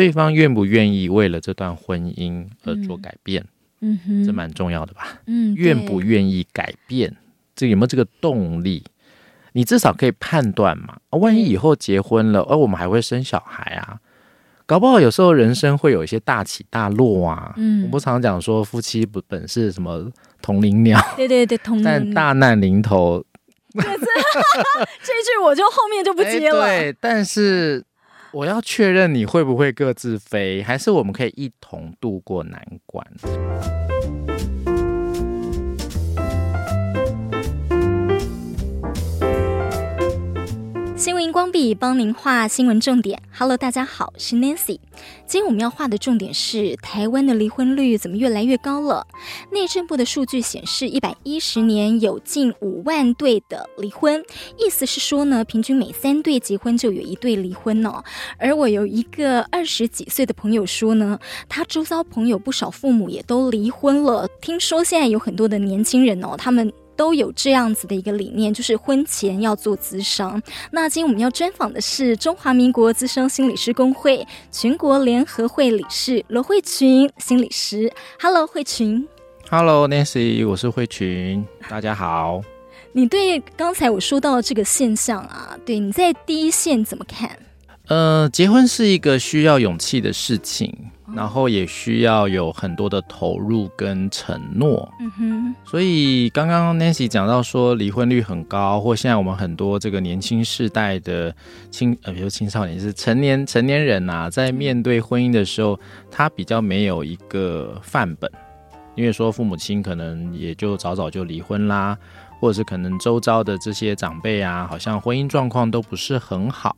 对方愿不愿意为了这段婚姻而做改变？嗯哼，这蛮重要的吧？嗯，愿不愿意改变？这有没有这个动力？你至少可以判断嘛。啊万一以后结婚了，而我们还会生小孩啊？搞不好有时候人生会有一些大起大落啊。嗯，我不常讲说夫妻不本是什么同林鸟？对对对，同。但大难临头，这 句我就后面就不接了。对，但是我要确认你会不会各自飞，还是我们可以一同度过难关？新闻荧光笔帮您画新闻重点。Hello，大家好，是 Nancy。今天我们要画的重点是台湾的离婚率怎么越来越高了？内政部的数据显示，一百一十年有近五万对的离婚，意思是说呢，平均每三对结婚就有一对离婚哦。而我有一个二十几岁的朋友说呢，他周遭朋友不少父母也都离婚了。听说现在有很多的年轻人哦，他们。都有这样子的一个理念，就是婚前要做咨商。那今天我们要专访的是中华民国资深心理师公会全国联合会理事罗慧群心理师。Hello，慧群。Hello，Nancy，我是慧群。大家好。你对刚才我说到的这个现象啊，对你在第一线怎么看？呃，结婚是一个需要勇气的事情。然后也需要有很多的投入跟承诺，嗯哼。所以刚刚 Nancy 讲到说离婚率很高，或现在我们很多这个年轻世代的青呃，比如青少年是成年成年人呐、啊，在面对婚姻的时候，他比较没有一个范本，因为说父母亲可能也就早早就离婚啦，或者是可能周遭的这些长辈啊，好像婚姻状况都不是很好。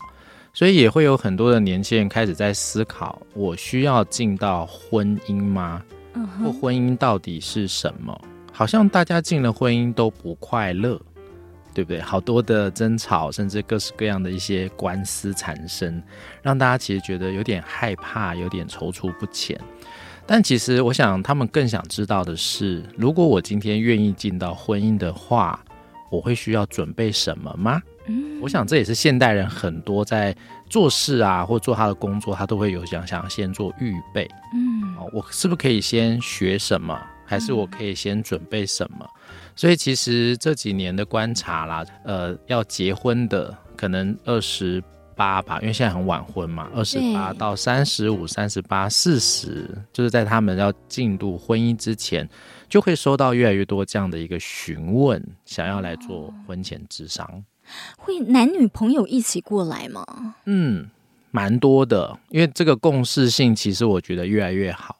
所以也会有很多的年轻人开始在思考：我需要进到婚姻吗？或婚姻到底是什么？好像大家进了婚姻都不快乐，对不对？好多的争吵，甚至各式各样的一些官司产生，让大家其实觉得有点害怕，有点踌躇不前。但其实我想，他们更想知道的是：如果我今天愿意进到婚姻的话，我会需要准备什么吗？嗯，我想这也是现代人很多在做事啊，或做他的工作，他都会有想想先做预备。嗯，我是不是可以先学什么，还是我可以先准备什么？所以其实这几年的观察啦，呃，要结婚的可能二十八吧，因为现在很晚婚嘛，二十八到三十五、三十八、四十，就是在他们要进入婚姻之前，就会收到越来越多这样的一个询问，想要来做婚前智商。会男女朋友一起过来吗？嗯，蛮多的，因为这个共识性其实我觉得越来越好。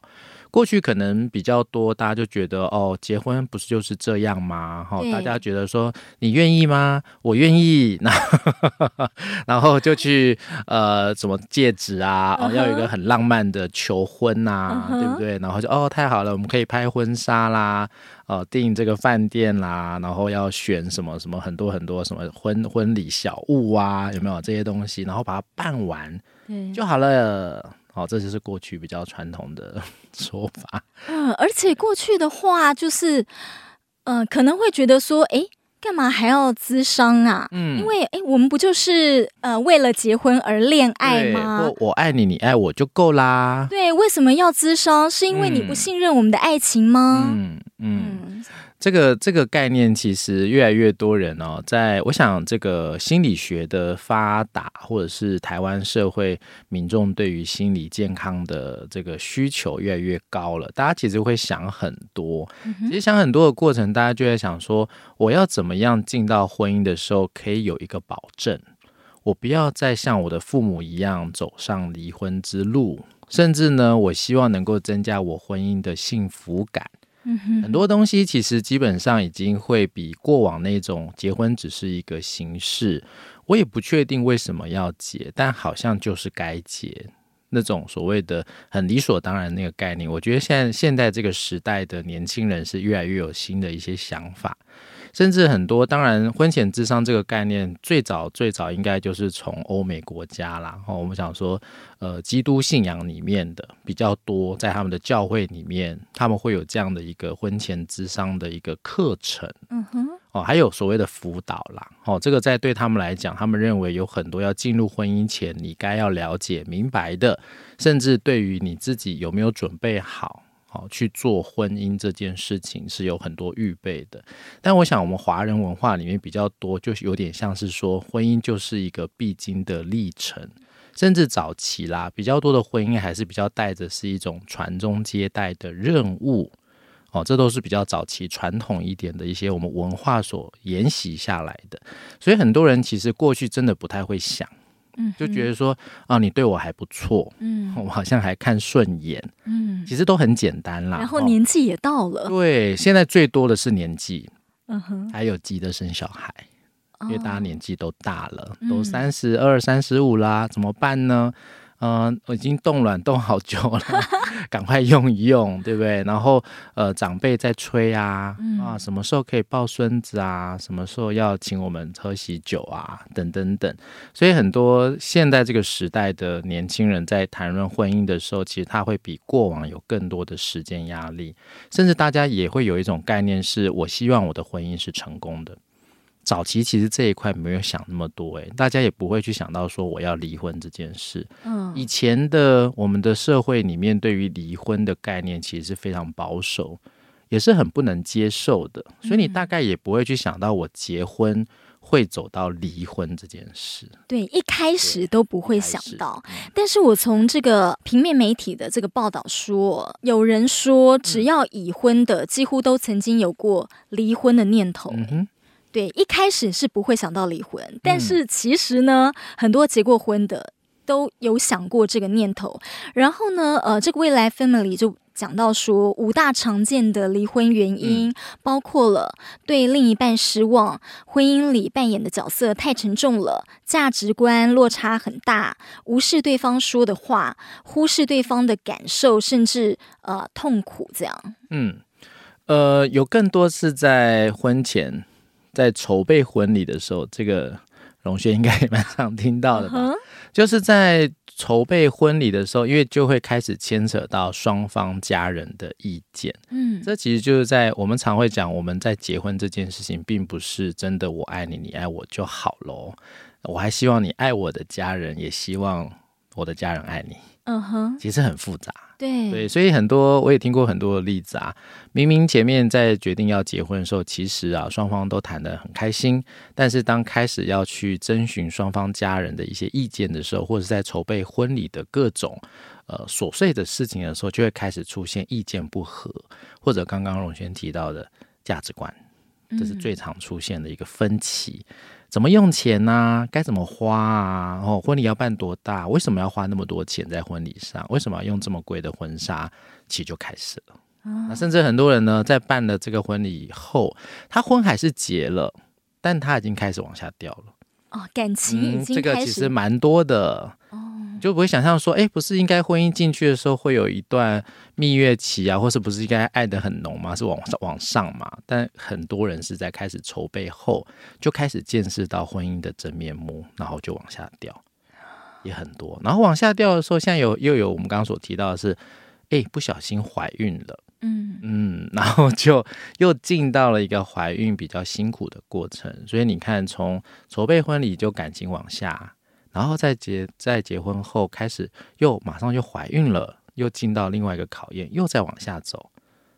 过去可能比较多，大家就觉得哦，结婚不是就是这样吗？哈，大家觉得说你愿意吗？我愿意，那 然后就去呃，什么戒指啊，哦，要有一个很浪漫的求婚呐，对不对？然后就哦，太好了，我们可以拍婚纱啦，哦，订这个饭店啦，然后要选什么什么很多很多什么婚婚礼小物啊，有没有这些东西？然后把它办完，就好了。好，这就是过去比较传统的 说法。嗯，而且过去的话，就是，嗯、呃，可能会觉得说，哎，干嘛还要咨商啊？嗯，因为，哎，我们不就是呃为了结婚而恋爱吗？我我爱你，你爱我就够啦。对，为什么要咨商？是因为你不信任我们的爱情吗？嗯嗯。嗯这个这个概念其实越来越多人哦，在我想这个心理学的发达，或者是台湾社会民众对于心理健康的这个需求越来越高了，大家其实会想很多。其实想很多的过程，大家就在想说，我要怎么样进到婚姻的时候可以有一个保证，我不要再像我的父母一样走上离婚之路，甚至呢，我希望能够增加我婚姻的幸福感。很多东西其实基本上已经会比过往那种结婚只是一个形式，我也不确定为什么要结，但好像就是该结那种所谓的很理所当然那个概念。我觉得现在现在这个时代的年轻人是越来越有新的一些想法。甚至很多，当然，婚前智商这个概念最早最早应该就是从欧美国家啦。哦，我们想说，呃，基督信仰里面的比较多，在他们的教会里面，他们会有这样的一个婚前智商的一个课程。嗯哼。哦，还有所谓的辅导啦，哦，这个在对他们来讲，他们认为有很多要进入婚姻前你该要了解明白的，甚至对于你自己有没有准备好，好去做婚姻这件事情是有很多预备的。但我想我们华人文化里面比较多，就是有点像是说婚姻就是一个必经的历程，甚至早期啦，比较多的婚姻还是比较带着是一种传宗接代的任务。哦，这都是比较早期传统一点的一些我们文化所沿袭下来的，所以很多人其实过去真的不太会想，嗯，就觉得说啊，你对我还不错，嗯，我好像还看顺眼，嗯，其实都很简单啦。然后年纪也到了，对，现在最多的是年纪，嗯哼，还有急着生小孩，因为大家年纪都大了，都三十二、三十五啦，怎么办呢？嗯，我已经冻卵冻好久了，赶快用一用，对不对？然后呃，长辈在催啊，啊，什么时候可以抱孙子啊？什么时候要请我们喝喜酒啊？等等等。所以很多现在这个时代的年轻人在谈论婚姻的时候，其实他会比过往有更多的时间压力，甚至大家也会有一种概念，是我希望我的婚姻是成功的。早期其实这一块没有想那么多，哎，大家也不会去想到说我要离婚这件事。嗯，以前的我们的社会里面对于离婚的概念其实是非常保守，也是很不能接受的，所以你大概也不会去想到我结婚会走到离婚这件事。对，一开始都不会想到。但是我从这个平面媒体的这个报道说，有人说只要已婚的几乎都曾经有过离婚的念头。嗯哼。对，一开始是不会想到离婚，但是其实呢，嗯、很多结过婚的都有想过这个念头。然后呢，呃，这个未来 family 就讲到说，五大常见的离婚原因，嗯、包括了对另一半失望，婚姻里扮演的角色太沉重了，价值观落差很大，无视对方说的话，忽视对方的感受，甚至呃痛苦这样。嗯，呃，有更多是在婚前。在筹备婚礼的时候，这个荣轩应该也蛮常听到的吧？Uh huh. 就是在筹备婚礼的时候，因为就会开始牵扯到双方家人的意见。嗯，这其实就是在我们常会讲，我们在结婚这件事情，并不是真的我爱你，你爱我就好喽。我还希望你爱我的家人，也希望我的家人爱你。嗯哼，其实很复杂。对对，所以很多我也听过很多的例子啊。明明前面在决定要结婚的时候，其实啊双方都谈得很开心，但是当开始要去征询双方家人的一些意见的时候，或者在筹备婚礼的各种呃琐碎的事情的时候，就会开始出现意见不合，或者刚刚荣轩提到的价值观，这是最常出现的一个分歧。嗯怎么用钱呢、啊？该怎么花啊？哦，婚礼要办多大？为什么要花那么多钱在婚礼上？为什么要用这么贵的婚纱？其实就开始了。哦、那甚至很多人呢，在办了这个婚礼以后，他婚还是结了，但他已经开始往下掉了。哦，感情已经开始、嗯、这个其实蛮多的。就不会想象说，哎，不是应该婚姻进去的时候会有一段蜜月期啊，或是不是应该爱的很浓吗？是往往上嘛？但很多人是在开始筹备后就开始见识到婚姻的真面目，然后就往下掉，也很多。然后往下掉的时候，现在有又有我们刚刚所提到的是，哎，不小心怀孕了，嗯嗯，然后就又进到了一个怀孕比较辛苦的过程。所以你看，从筹备婚礼就感情往下。然后在结在结婚后开始又马上就怀孕了，又进到另外一个考验，又再往下走。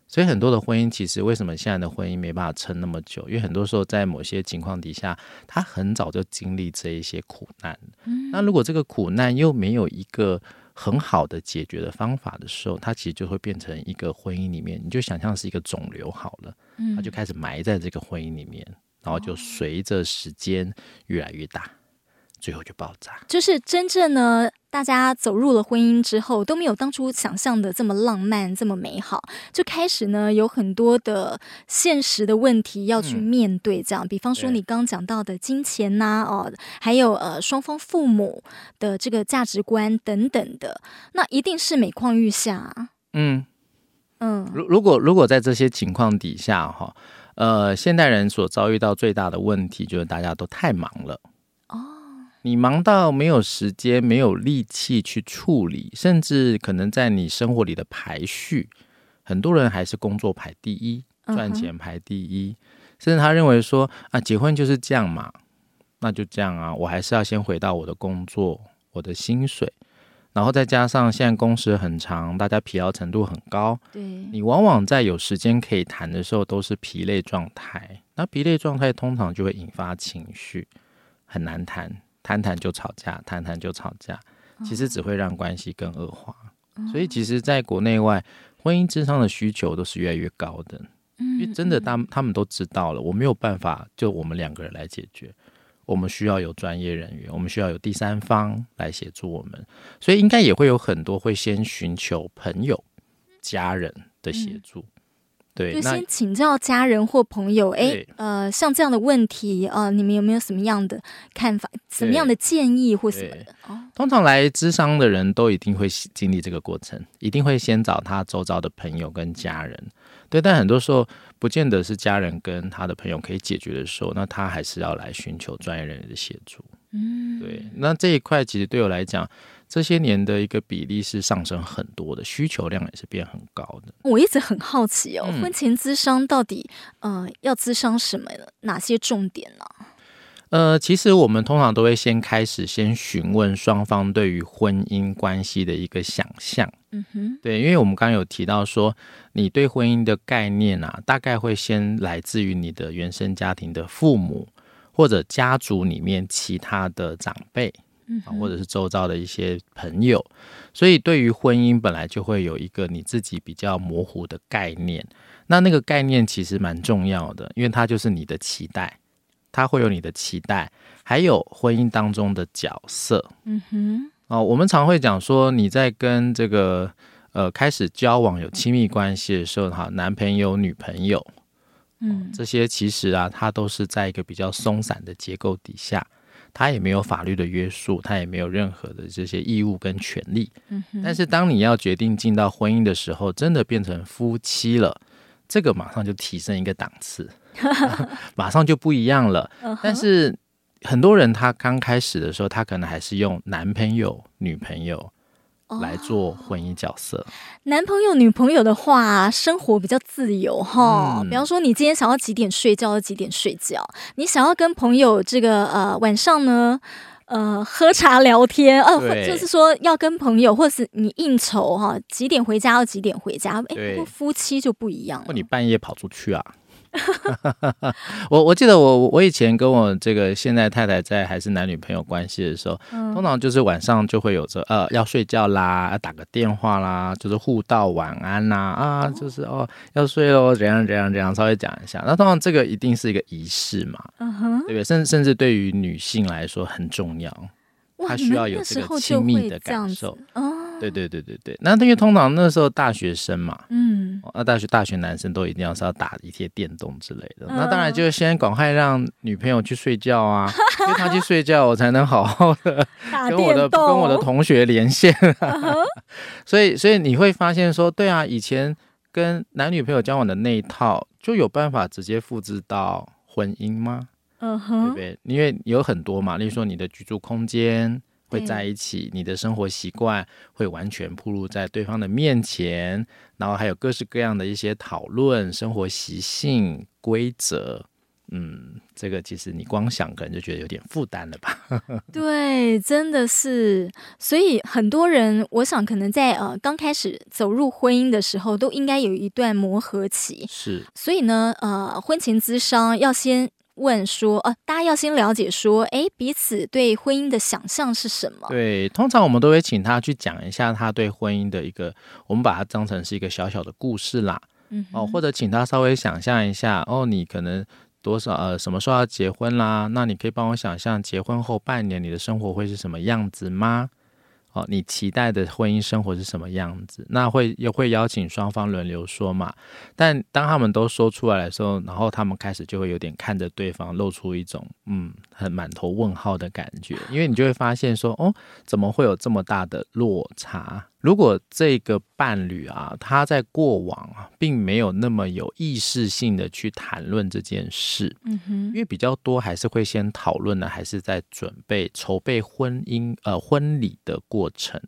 所以很多的婚姻其实为什么现在的婚姻没办法撑那么久？因为很多时候在某些情况底下，他很早就经历这一些苦难。嗯，那如果这个苦难又没有一个很好的解决的方法的时候，它其实就会变成一个婚姻里面，你就想象是一个肿瘤好了，它就开始埋在这个婚姻里面，然后就随着时间越来越大。最后就爆炸，就是真正呢，大家走入了婚姻之后，都没有当初想象的这么浪漫，这么美好，就开始呢有很多的现实的问题要去面对。这样，嗯、比方说你刚讲到的金钱呐、啊，哦，还有呃双方父母的这个价值观等等的，那一定是每况愈下。嗯嗯，如如果如果在这些情况底下哈，呃，现代人所遭遇到最大的问题就是大家都太忙了。你忙到没有时间、没有力气去处理，甚至可能在你生活里的排序，很多人还是工作排第一，赚钱排第一，甚至他认为说啊，结婚就是这样嘛，那就这样啊，我还是要先回到我的工作，我的薪水，然后再加上现在工时很长，大家疲劳程度很高，对，你往往在有时间可以谈的时候都是疲累状态，那疲累状态通常就会引发情绪，很难谈，谈谈就吵架，谈谈就吵架，其实只会让关系更恶化。所以，其实，在国内外，婚姻咨商的需求都是越来越高的。因为真的，他们他们都知道了，我没有办法就我们两个人来解决，我们需要有专业人员，我们需要有第三方来协助我们。所以，应该也会有很多会先寻求朋友、家人的协助。对，就先请教家人或朋友，哎，呃，像这样的问题，呃，你们有没有什么样的看法，什么样的建议或什么的？哦，通常来咨商的人都一定会经历这个过程，一定会先找他周遭的朋友跟家人。对，但很多时候不见得是家人跟他的朋友可以解决的时候，那他还是要来寻求专业人员的协助。嗯，对，那这一块其实对我来讲。这些年的一个比例是上升很多的，需求量也是变很高的。我一直很好奇哦，嗯、婚前咨商到底呃要咨商什么？哪些重点呢？呃，其实我们通常都会先开始先询问双方对于婚姻关系的一个想象。嗯哼，对，因为我们刚刚有提到说，你对婚姻的概念啊，大概会先来自于你的原生家庭的父母或者家族里面其他的长辈。嗯，或者是周遭的一些朋友，所以对于婚姻本来就会有一个你自己比较模糊的概念。那那个概念其实蛮重要的，因为它就是你的期待，它会有你的期待，还有婚姻当中的角色。嗯哼，哦，我们常会讲说，你在跟这个呃开始交往有亲密关系的时候，哈，男朋友、女朋友，嗯，这些其实啊，它都是在一个比较松散的结构底下。他也没有法律的约束，他也没有任何的这些义务跟权利。嗯。但是当你要决定进到婚姻的时候，真的变成夫妻了，这个马上就提升一个档次，马上就不一样了。但是很多人他刚开始的时候，他可能还是用男朋友、女朋友。来做婚姻角色，哦，男朋友、女朋友的话，生活比较自由哈。嗯、比方说，你今天想要几点睡觉就几点睡觉，你想要跟朋友这个呃晚上呢呃喝茶聊天，呃对就是说要跟朋友或是你应酬哈，几点回家要几点回家。哎对，夫妻就不一样了，或你半夜跑出去啊。我我记得我我以前跟我这个现在太太在还是男女朋友关系的时候，嗯、通常就是晚上就会有着呃要睡觉啦，要打个电话啦，就是互道晚安呐啊，就是哦要睡喽，怎样怎样怎样，稍微讲一下。那通常这个一定是一个仪式嘛，嗯哼，对不对？甚甚至对于女性来说很重要，她需要有这个亲密的感受。对对对对对，那因为通常那时候大学生嘛，嗯，那大学大学男生都一定要是要打一些电动之类的，嗯、那当然就是先赶快让女朋友去睡觉啊，因为她去睡觉，我才能好好的 跟我的跟我的同学连线、啊。所以所以你会发现说，对啊，以前跟男女朋友交往的那一套，就有办法直接复制到婚姻吗？嗯哼，对不对？因为有很多嘛，例如说你的居住空间。会在一起，你的生活习惯会完全暴露在对方的面前，然后还有各式各样的一些讨论、生活习性、规则。嗯，这个其实你光想可能就觉得有点负担了吧？对，真的是。所以很多人，我想可能在呃刚开始走入婚姻的时候，都应该有一段磨合期。是。所以呢，呃，婚前咨商要先。问说，呃，大家要先了解说，哎，彼此对婚姻的想象是什么？对，通常我们都会请他去讲一下他对婚姻的一个，我们把它当成是一个小小的故事啦，嗯，哦，或者请他稍微想象一下，哦，你可能多少呃什么时候要结婚啦？那你可以帮我想象结婚后半年你的生活会是什么样子吗？哦，你期待的婚姻生活是什么样子？那会也会邀请双方轮流说嘛。但当他们都说出来的时候，然后他们开始就会有点看着对方，露出一种嗯，很满头问号的感觉，因为你就会发现说，哦，怎么会有这么大的落差？如果这个伴侣啊，他在过往啊，并没有那么有意识性的去谈论这件事，嗯哼，因为比较多还是会先讨论呢，还是在准备筹备婚姻呃婚礼的过程，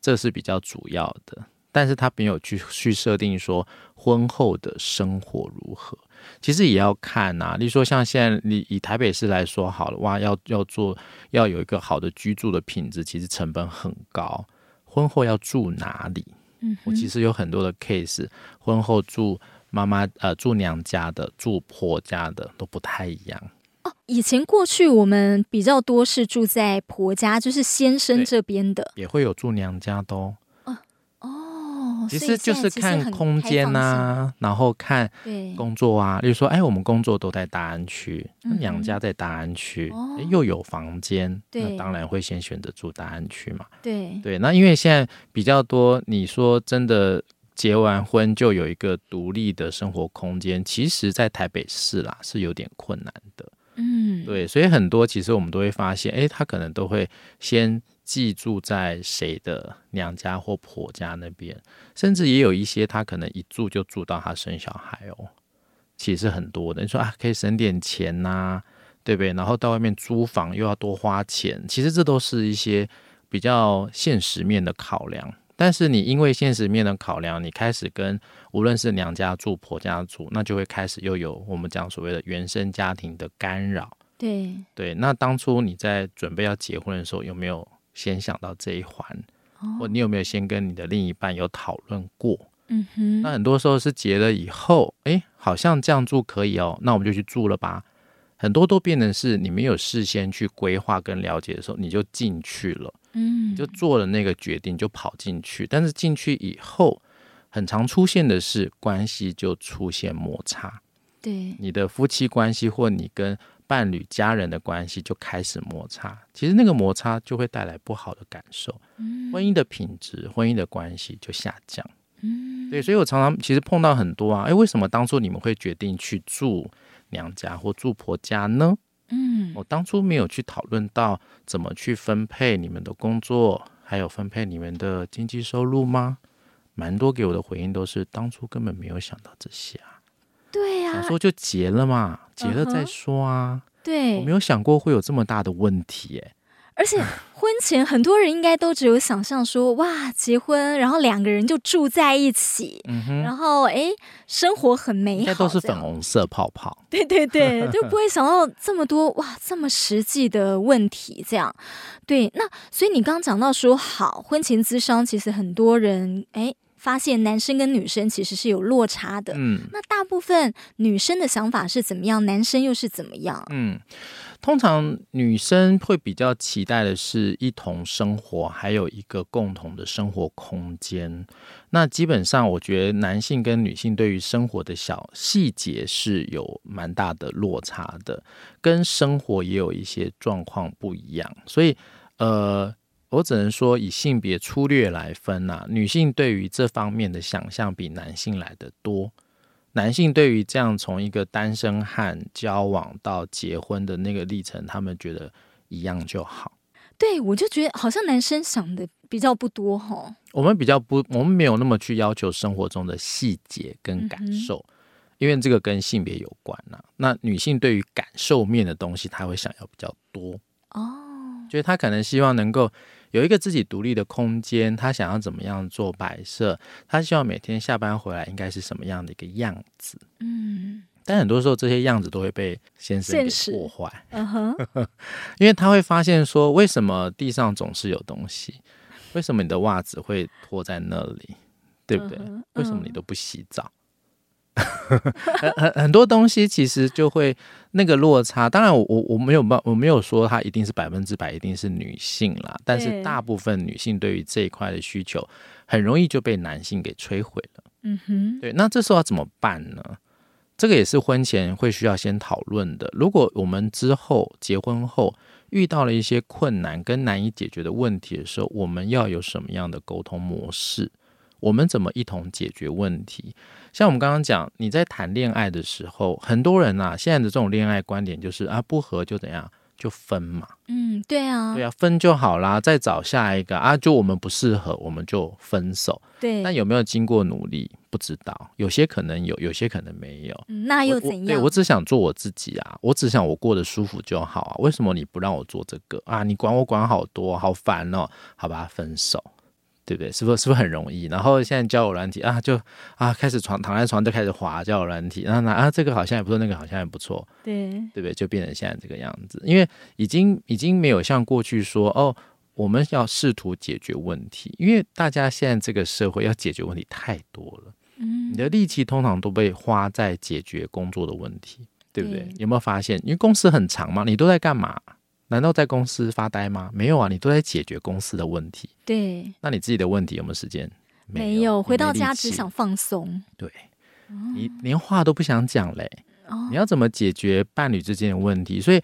这是比较主要的。但是他没有去去设定说婚后的生活如何，其实也要看呐、啊。例如说，像现在你以台北市来说好了，哇，要要做要有一个好的居住的品质，其实成本很高。婚后要住哪里？嗯，我其实有很多的 case，婚后住妈妈呃住娘家的，住婆家的都不太一样。哦，以前过去我们比较多是住在婆家，就是先生这边的，也会有住娘家的哦。其实就是看空间呐、啊，然后看工作啊。例如说，哎，我们工作都在大安区，嗯、娘家在大安区，哦、又有房间，那当然会先选择住大安区嘛。对对，那因为现在比较多，你说真的结完婚就有一个独立的生活空间，其实，在台北市啦是有点困难的。嗯，对，所以很多其实我们都会发现，哎，他可能都会先寄住在谁的娘家或婆家那边，甚至也有一些他可能一住就住到他生小孩哦，其实很多的。你说啊，可以省点钱呐、啊，对不对？然后到外面租房又要多花钱，其实这都是一些比较现实面的考量。但是你因为现实面的考量，你开始跟无论是娘家住、婆家住，那就会开始又有我们讲所谓的原生家庭的干扰。对对，那当初你在准备要结婚的时候，有没有先想到这一环？哦、或你有没有先跟你的另一半有讨论过？嗯哼。那很多时候是结了以后，哎，好像这样住可以哦，那我们就去住了吧。很多都变成是你没有事先去规划跟了解的时候，你就进去了。嗯，你就做了那个决定，就跑进去。但是进去以后，很常出现的是关系就出现摩擦。对，你的夫妻关系或你跟伴侣、家人的关系就开始摩擦。其实那个摩擦就会带来不好的感受，嗯，婚姻的品质、婚姻的关系就下降。嗯，对，所以我常常其实碰到很多啊，诶，为什么当初你们会决定去住娘家或住婆家呢？嗯，我当初没有去讨论到怎么去分配你们的工作，还有分配你们的经济收入吗？蛮多给我的回应都是当初根本没有想到这些啊。想说就结了嘛，结了再说啊。Uh-huh, 对，我没有想过会有这么大的问题耶。而且婚前很多人应该都只有想象说，哇，结婚，然后两个人就住在一起，然后哎，生活很美好，应该都是粉红色泡泡。对对对，就不会想到这么多哇，这么实际的问题。这样，对，那所以你刚刚讲到说，好，婚前咨商，其实很多人哎发现男生跟女生其实是有落差的。嗯，那大部分女生的想法是怎么样？男生又是怎么样？嗯。通常女生会比较期待的是一同生活，还有一个共同的生活空间。那基本上，我觉得男性跟女性对于生活的小细节是有蛮大的落差的，跟生活也有一些状况不一样。所以，呃，我只能说以性别粗略来分呐，女性对于这方面的想象比男性来的多。男性对于这样从一个单身汉交往到结婚的那个历程，他们觉得一样就好。对，我就觉得好像男生想的比较不多哈。我们比较不，我们没有那么去要求生活中的细节跟感受，嗯、因为这个跟性别有关呐、啊。那女性对于感受面的东西，她会想要比较多哦，就是她可能希望能够。有一个自己独立的空间，他想要怎么样做摆设？他希望每天下班回来应该是什么样的一个样子？嗯，但很多时候这些样子都会被先生给破坏。嗯哼，因为他会发现说，为什么地上总是有东西？为什么你的袜子会拖在那里？对不对？嗯、为什么你都不洗澡？很很很多东西其实就会那个落差，当然我我我没有办我没有说它一定是百分之百一定是女性啦，但是大部分女性对于这一块的需求很容易就被男性给摧毁了。嗯哼，对，那这时候要怎么办呢？这个也是婚前会需要先讨论的。如果我们之后结婚后遇到了一些困难跟难以解决的问题的时候，我们要有什么样的沟通模式？我们怎么一同解决问题？像我们刚刚讲，你在谈恋爱的时候，很多人啊，现在的这种恋爱观点就是啊，不合就怎样，就分嘛。嗯，对啊，对啊，分就好啦，再找下一个啊，就我们不适合，我们就分手。对，那有没有经过努力？不知道，有些可能有，有些可能没有。嗯，那又怎样？我对，我只想做我自己啊，我只想我过得舒服就好啊。为什么你不让我做这个啊？你管我管好多，好烦哦。好吧，分手。对不对？是不是是不是很容易？然后现在交友软体啊，就啊开始床躺在床就开始滑交友软体，然后呢啊这个好像也不错，那个好像也不错，对对不对？就变成现在这个样子，因为已经已经没有像过去说哦，我们要试图解决问题，因为大家现在这个社会要解决问题太多了，嗯，你的力气通常都被花在解决工作的问题，对不对？对有没有发现？因为公司很长嘛，你都在干嘛？难道在公司发呆吗？没有啊，你都在解决公司的问题。对，那你自己的问题有没有时间？没有，没有回到家只想放松。对，哦、你连话都不想讲嘞。哦、你要怎么解决伴侣之间的问题？所以，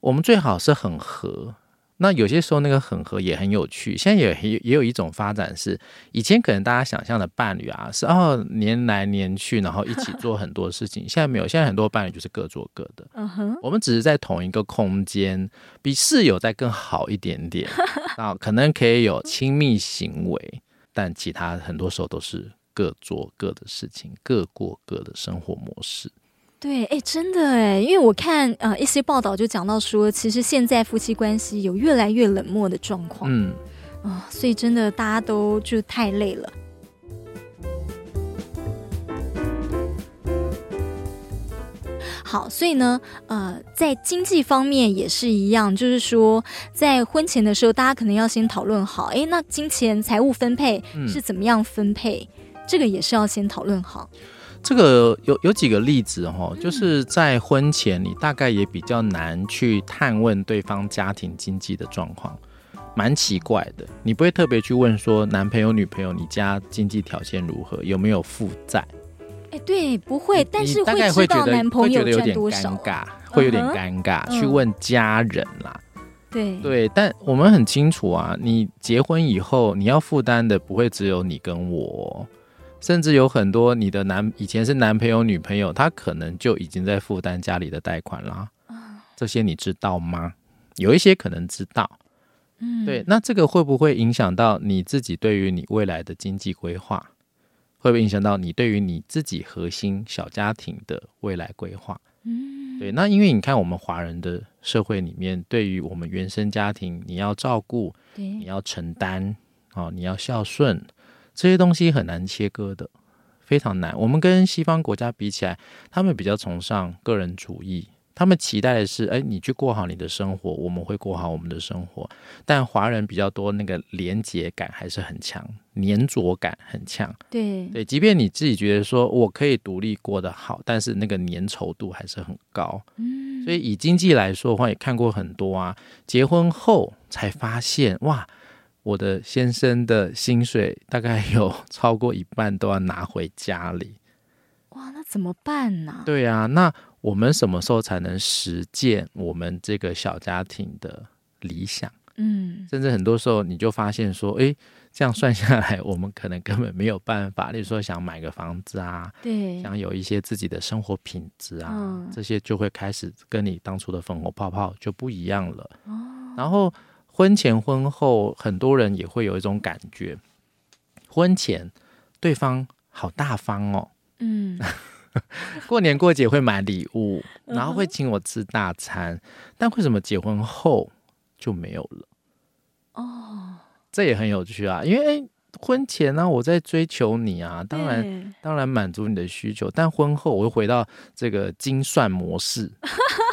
我们最好是很合。那有些时候那个很合也很有趣，现在也也也有一种发展是，以前可能大家想象的伴侣啊是哦黏来黏去，然后一起做很多事情，现在没有，现在很多伴侣就是各做各的。嗯哼，我们只是在同一个空间，比室友再更好一点点啊，可能可以有亲密行为，但其他很多时候都是各做各的事情，各过各的生活模式。对，哎，真的哎，因为我看呃一些报道就讲到说，其实现在夫妻关系有越来越冷漠的状况，嗯，啊、哦，所以真的大家都就太累了。好，所以呢，呃，在经济方面也是一样，就是说在婚前的时候，大家可能要先讨论好，哎，那金钱财务分配是怎么样分配，嗯、这个也是要先讨论好。这个有有几个例子哈，就是在婚前，你大概也比较难去探问对方家庭经济的状况，蛮奇怪的。你不会特别去问说，男朋友、女朋友，你家经济条件如何，有没有负债？哎，对，不会，但是会知道男朋友赚多少，会觉得有点尴尬，会有点尴尬去问家人啦。对对，但我们很清楚啊，你结婚以后，你要负担的不会只有你跟我。甚至有很多你的男以前是男朋友女朋友，他可能就已经在负担家里的贷款啦。这些你知道吗？有一些可能知道。嗯，对，那这个会不会影响到你自己对于你未来的经济规划？会不会影响到你对于你自己核心小家庭的未来规划？嗯，对，那因为你看我们华人的社会里面，对于我们原生家庭，你要照顾，你要承担，哦，你要孝顺。这些东西很难切割的，非常难。我们跟西方国家比起来，他们比较崇尚个人主义，他们期待的是，哎，你去过好你的生活，我们会过好我们的生活。但华人比较多，那个连结感还是很强，粘着感很强。对对，即便你自己觉得说我可以独立过得好，但是那个粘稠度还是很高。嗯，所以以经济来说的话，也看过很多啊，结婚后才发现，哇。我的先生的薪水大概有 超过一半都要拿回家里，哇，那怎么办呢？对啊，那我们什么时候才能实践我们这个小家庭的理想？嗯，甚至很多时候你就发现说，诶，这样算下来，我们可能根本没有办法。例如说，想买个房子啊，对，想有一些自己的生活品质啊，嗯，这些就会开始跟你当初的粉红泡泡就不一样了。哦，然后。婚前婚后，很多人也会有一种感觉，婚前对方好大方哦，嗯，过年过节会买礼物，然后会请我吃大餐，但为什么结婚后就没有了？哦，这也很有趣啊，因为婚前呢，我在追求你啊，当然当然满足你的需求，但婚后我又回到这个精算模式。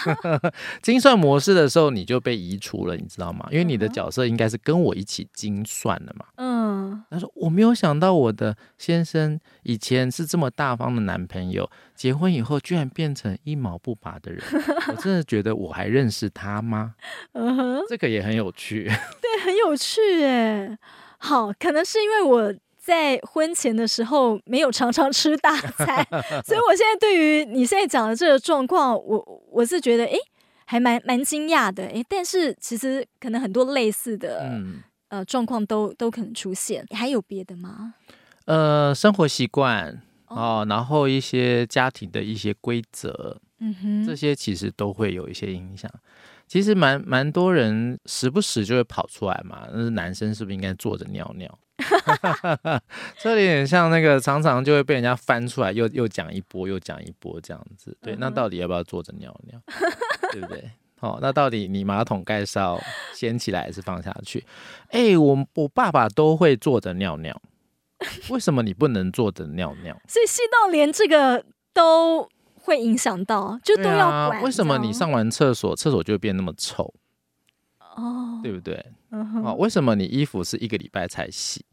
精算模式的时候，你就被移除了，你知道吗？因为你的角色应该是跟我一起精算的嘛。嗯，他说我没有想到我的先生以前是这么大方的男朋友，结婚以后居然变成一毛不拔的人。我真的觉得我还认识他吗？嗯哼，这个也很有趣。对，很有趣哎。好，可能是因为我。在婚前的时候没有常常吃大餐，所以我现在对于你现在讲的这个状况，我我是觉得哎，还蛮蛮惊讶的哎。但是其实可能很多类似的、嗯、呃状况都都可能出现，还有别的吗？呃，生活习惯哦，然后一些家庭的一些规则，嗯哼，这些其实都会有一些影响。其实蛮蛮多人时不时就会跑出来嘛，那是男生是不是应该坐着尿尿？这有点像那个，常常就会被人家翻出来又，又又讲一波，又讲一波这样子。对，那到底要不要坐着尿尿？对不对？哦，那到底你马桶盖是要掀起来还是放下去？哎、欸，我我爸爸都会坐着尿尿，为什么你不能坐着尿尿？所以细到连这个都会影响到，就都要管。啊、为什么你上完厕所，厕所就会变那么臭？哦，对不对？嗯哼。哦，为什么你衣服是一个礼拜才洗？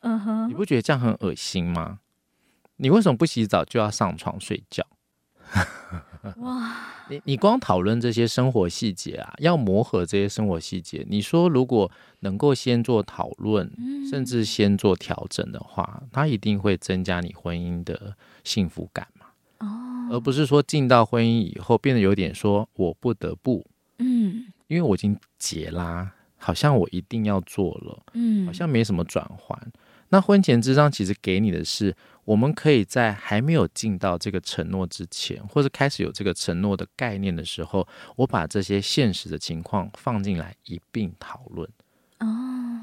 嗯哼。你不觉得这样很恶心吗？你为什么不洗澡就要上床睡觉？哇！你你光讨论这些生活细节啊，要磨合这些生活细节。你说如果能够先做讨论，甚至先做调整的话，它一定会增加你婚姻的幸福感而不是说进到婚姻以后变得有点说我不得不，嗯，因为我已经结啦，好像我一定要做了，嗯，好像没什么转换。那婚前咨商其实给你的是。我们可以在还没有进到这个承诺之前，或者开始有这个承诺的概念的时候，我把这些现实的情况放进来一并讨论，哦，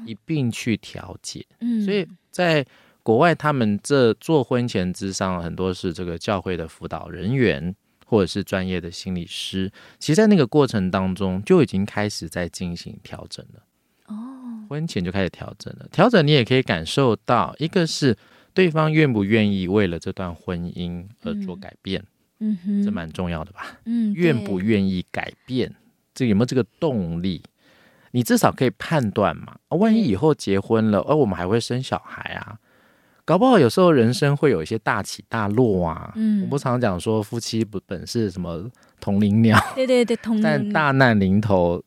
一并去调解。嗯，所以在国外，他们这做婚前咨商很多是这个教会的辅导人员，或者是专业的心理师，其实，在那个过程当中就已经开始在进行调整了。哦，婚前就开始调整了，调整你也可以感受到，一个是。对方愿不愿意为了这段婚姻而做改变？嗯哼，这蛮重要的吧？嗯，愿不愿意改变，这有没有这个动力？你至少可以判断嘛。万一以后结婚了，而我们还会生小孩啊，搞不好有时候人生会有一些大起大落啊。嗯，我不常讲说夫妻不本是什么同林鸟，对对对，同林，但大难临头，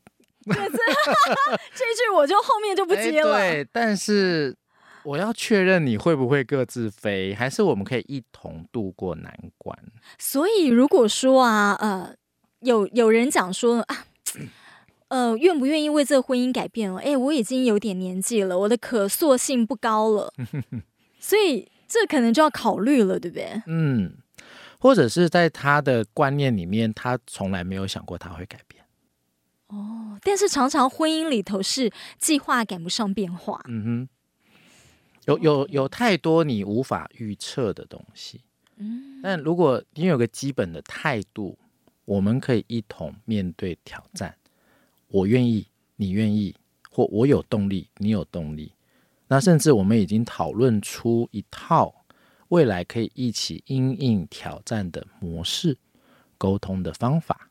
这 句我就后面就不接了。对，但是。我要确认你会不会各自飞，还是我们可以一同度过难关？所以如果说啊，呃，有有人讲说啊，呃，愿不愿意为这个婚姻改变了？哎，我已经有点年纪了，我的可塑性不高了，所以这可能就要考虑了，对不对？嗯，或者是在他的观念里面，他从来没有想过他会改变。哦，但是常常婚姻里头是计划赶不上变化。嗯哼。有有有太多你无法预测的东西，嗯，但如果你有个基本的态度，我们可以一同面对挑战。我愿意，你愿意，或我有动力，你有动力。那甚至我们已经讨论出一套未来可以一起因应挑战的模式、沟通的方法。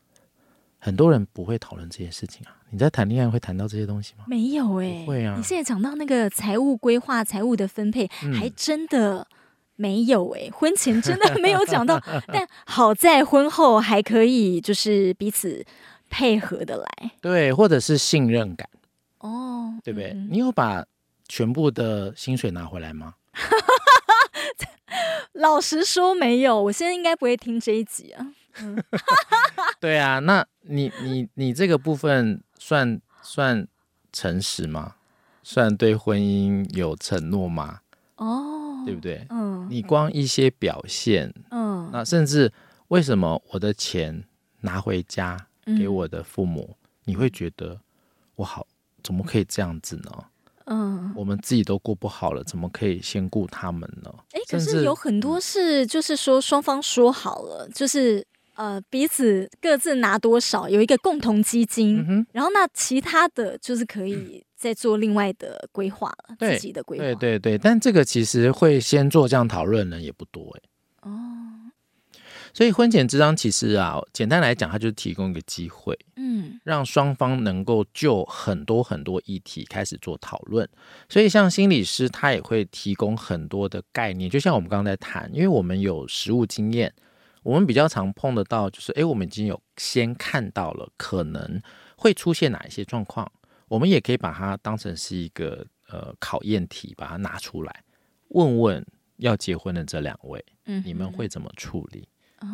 很多人不会讨论这些事情啊。你在谈恋爱会谈到这些东西吗？没有哎、欸，会啊。你现在讲到那个财务规划、财务的分配，嗯、还真的没有哎、欸。婚前真的没有讲到，但好在婚后还可以，就是彼此配合的来。对，或者是信任感哦，对不对？嗯、你有把全部的薪水拿回来吗？老实说没有。我现在应该不会听这一集啊。嗯、对啊，那你你你这个部分。算算诚实吗？算对婚姻有承诺吗？哦，对不对？嗯，你光一些表现，嗯，那甚至为什么我的钱拿回家给我的父母，嗯、你会觉得我好？怎么可以这样子呢？嗯，我们自己都过不好了，怎么可以先顾他们呢？哎，可是有很多是，就是说双方说好了，就是。呃，彼此各自拿多少，有一个共同基金，嗯、然后那其他的就是可以 再做另外的规划了，嗯、自己的规划。对对对，但这个其实会先做这样讨论的人也不多哎。哦，所以婚前咨商其实啊，简单来讲，它就是提供一个机会，嗯，让双方能够就很多很多议题开始做讨论。所以像心理师他也会提供很多的概念，就像我们刚刚在谈，因为我们有实务经验。我们比较常碰得到，就是诶，我们已经有先看到了可能会出现哪一些状况，我们也可以把它当成是一个呃考验题，把它拿出来问问要结婚的这两位，嗯，你们会怎么处理？哦，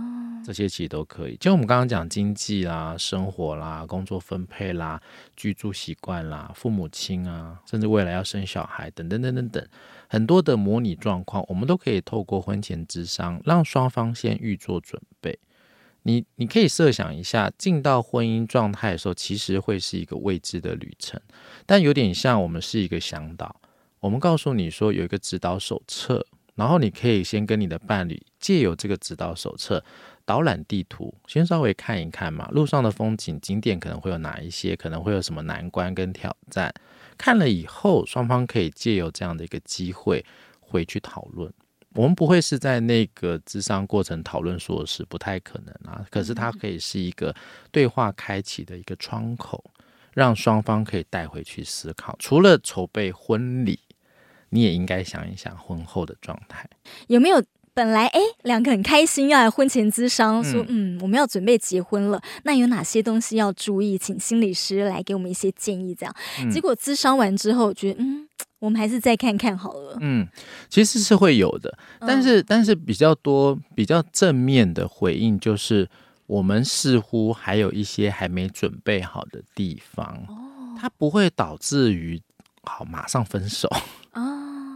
这些其实都可以。就我们刚刚讲经济啦、生活啦、工作分配啦、居住习惯啦、父母亲啊，甚至未来要生小孩等等等等等。很多的模拟状况，我们都可以透过婚前咨商，让双方先预做准备。你你可以设想一下，进到婚姻状态的时候，其实会是一个未知的旅程，但有点像我们是一个向导。我们告诉你说有一个指导手册，然后你可以先跟你的伴侣借由这个指导手册。导览地图，先稍微看一看嘛。路上的风景景点可能会有哪一些？可能会有什么难关跟挑战？看了以后，双方可以借由这样的一个机会回去讨论。我们不会是在那个智商过程讨论说是，不太可能啊。可是它可以是一个对话开启的一个窗口，让双方可以带回去思考。除了筹备婚礼，你也应该想一想婚后的状态，有没有？本来哎，两个很开心要来婚前咨商，说嗯，我们要准备结婚了，那有哪些东西要注意？请心理师来给我们一些建议。这样，嗯、结果咨商完之后，觉得嗯，我们还是再看看好了。嗯，其实是会有的，但是、嗯、但是比较多比较正面的回应，就是我们似乎还有一些还没准备好的地方，哦、它不会导致于好马上分手啊。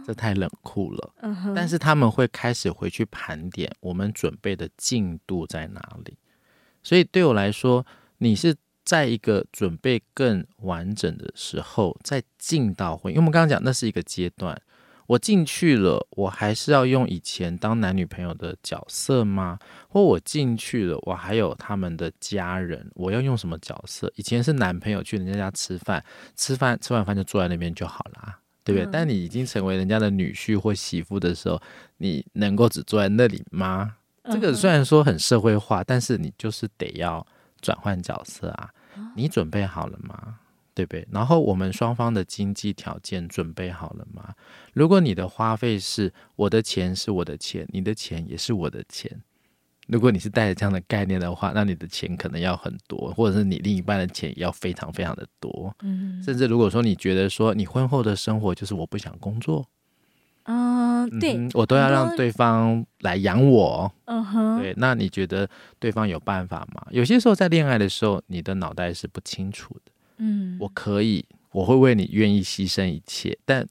这太冷酷了，uh. 但是他们会开始回去盘点我们准备的进度在哪里。所以对我来说，你是在一个准备更完整的时候再进到婚姻，因为我们刚刚讲那是一个阶段。我进去了，我还是要用以前当男女朋友的角色吗？或我进去了，我还有他们的家人，我要用什么角色？以前是男朋友去人家家吃饭，吃饭吃完饭就坐在那边就好了。对不对？但你已经成为人家的女婿或媳妇的时候，你能够只坐在那里吗？这个虽然说很社会化，但是你就是得要转换角色啊。你准备好了吗？对不对？然后我们双方的经济条件准备好了吗？如果你的花费是我的钱是我的钱，你的钱也是我的钱。如果你是带着这样的概念的话，那你的钱可能要很多，或者是你另一半的钱也要非常非常的多。嗯，甚至如果说你觉得说你婚后的生活就是我不想工作，嗯，对，我都要让对方来养我。嗯哼，对，那你觉得对方有办法吗？有些时候在恋爱的时候，你的脑袋是不清楚的。嗯，我可以，我会为你愿意牺牲一切，但。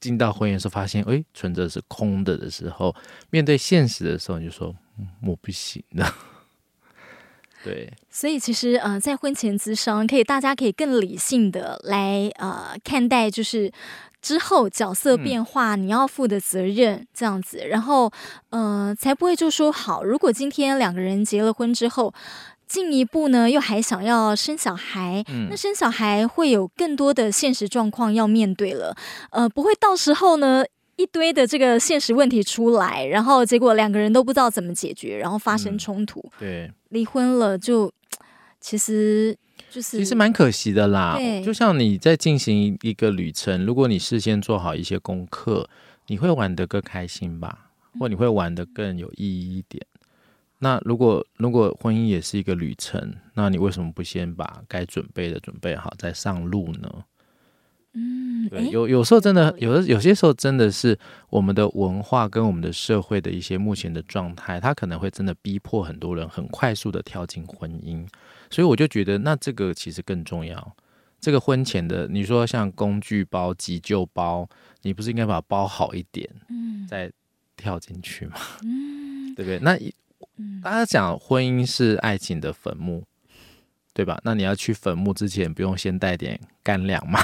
进到婚姻的时候，发现哎，存折是空的的时候，面对现实的时候，你就说、嗯、我不行的。对，所以其实呃，在婚前咨商，可以大家可以更理性的来呃看待，就是之后角色变化，你要负的责任这样子，嗯、然后呃，才不会就说好，如果今天两个人结了婚之后。进一步呢，又还想要生小孩，嗯、那生小孩会有更多的现实状况要面对了，呃，不会到时候呢一堆的这个现实问题出来，然后结果两个人都不知道怎么解决，然后发生冲突，嗯、对，离婚了就 其实就是其实蛮可惜的啦。就像你在进行一个旅程，如果你事先做好一些功课，你会玩得更开心吧，或你会玩得更有意义一点。那如果如果婚姻也是一个旅程，那你为什么不先把该准备的准备好再上路呢？嗯，对，有有时候真的有的有些时候真的是我们的文化跟我们的社会的一些目前的状态，它可能会真的逼迫很多人很快速的跳进婚姻，所以我就觉得那这个其实更重要。这个婚前的你说像工具包、急救包，你不是应该把它包好一点，嗯，再跳进去吗？嗯，对不对？那。大家讲婚姻是爱情的坟墓，对吧？那你要去坟墓之前，不用先带点干粮吗？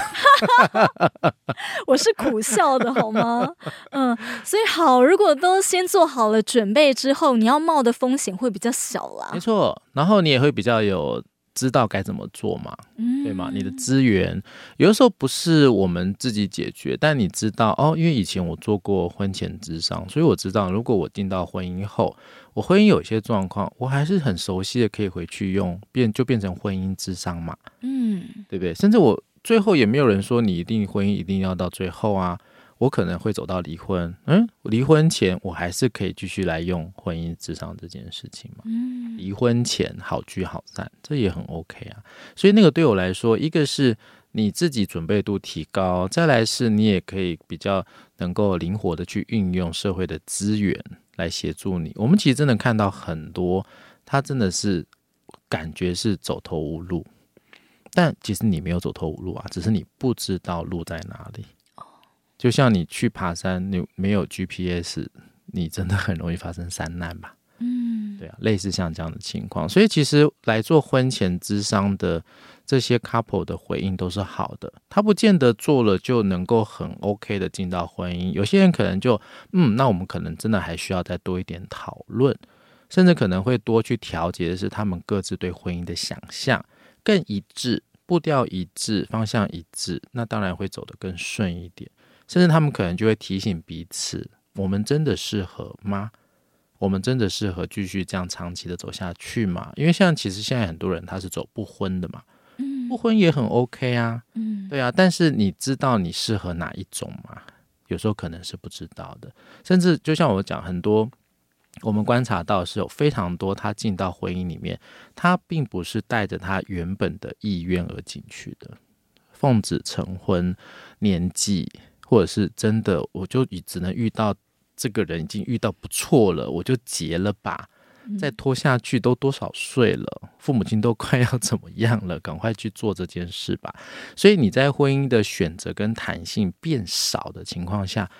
我是苦笑的好吗？嗯，所以好，如果都先做好了准备之后，你要冒的风险会比较小啦。没错，然后你也会比较有。知道该怎么做嘛？对吗？你的资源有的时候不是我们自己解决，但你知道哦，因为以前我做过婚前智商，所以我知道，如果我进到婚姻后，我婚姻有一些状况，我还是很熟悉的，可以回去用变就变成婚姻智商嘛。嗯，对不对？甚至我最后也没有人说你一定婚姻一定要到最后啊。我可能会走到离婚，嗯，离婚前我还是可以继续来用婚姻智商这件事情嘛。嗯，离婚前好聚好散，这也很 OK 啊。所以那个对我来说，一个是你自己准备度提高，再来是你也可以比较能够灵活的去运用社会的资源来协助你。我们其实真的看到很多，他真的是感觉是走投无路，但其实你没有走投无路啊，只是你不知道路在哪里。就像你去爬山，你没有 GPS，你真的很容易发生山难吧？嗯，对啊，类似像这样的情况。所以其实来做婚前咨商的这些 couple 的回应都是好的。他不见得做了就能够很 OK 的进到婚姻，有些人可能就嗯，那我们可能真的还需要再多一点讨论，甚至可能会多去调节的是他们各自对婚姻的想象更一致，步调一致，方向一致，那当然会走得更顺一点。甚至他们可能就会提醒彼此：我们真的适合吗？我们真的适合继续这样长期的走下去吗？因为像其实现在很多人他是走不婚的嘛，嗯，不婚也很 OK 啊，嗯，对啊。但是你知道你适合哪一种吗？有时候可能是不知道的。甚至就像我讲，很多我们观察到是有非常多他进到婚姻里面，他并不是带着他原本的意愿而进去的，奉子成婚，年纪或者是真的，我就只能遇到。这个人已经遇到不错了，我就结了吧。再拖下去都多少岁了，父母亲都快要怎么样了，赶快去做这件事吧。所以你在婚姻的选择跟弹性变少的情况下，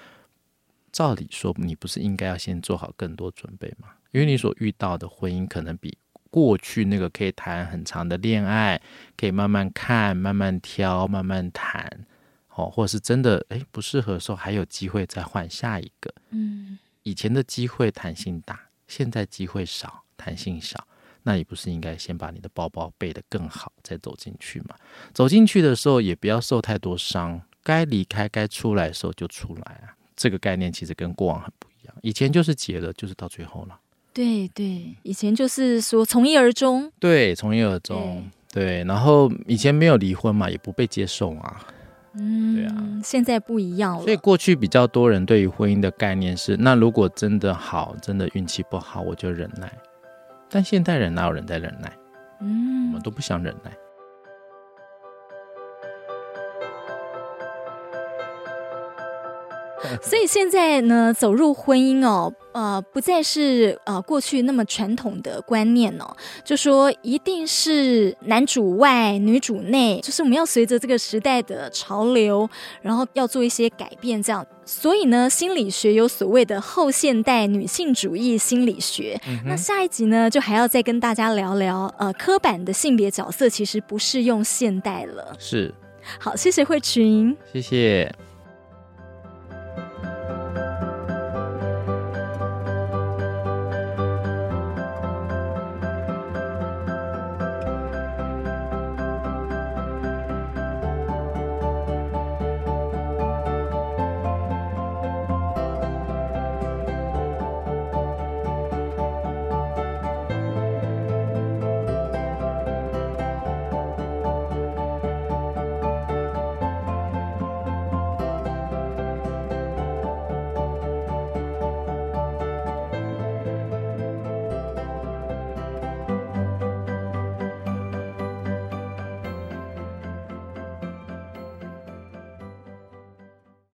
照理说你不是应该要先做好更多准备吗？因为你所遇到的婚姻可能比过去那个可以谈很长的恋爱，可以慢慢看、慢慢挑、慢慢谈。哦，或者是真的诶不适合的时候，还有机会再换下一个。嗯，以前的机会弹性大，现在机会少，弹性少，那你不是应该先把你的包包备得更好，再走进去吗？走进去的时候也不要受太多伤，该离开、该出来的时候就出来啊。这个概念其实跟过往很不一样，以前就是结了，就是到最后了。对对，以前就是说从一而终。对，从一而终。对，然后以前没有离婚嘛，也不被接受啊。嗯，对啊，现在不一样了。所以过去比较多人对于婚姻的概念是，那如果真的好，真的运气不好，我就忍耐。但现代人哪有人在忍耐？嗯，我们都不想忍耐。所以现在呢，走入婚姻哦。呃，不再是呃过去那么传统的观念哦，就说一定是男主外女主内，就是我们要随着这个时代的潮流，然后要做一些改变，这样。所以呢，心理学有所谓的后现代女性主义心理学。嗯、那下一集呢，就还要再跟大家聊聊，呃，刻板的性别角色其实不适用现代了。是，好，谢谢慧群，谢谢。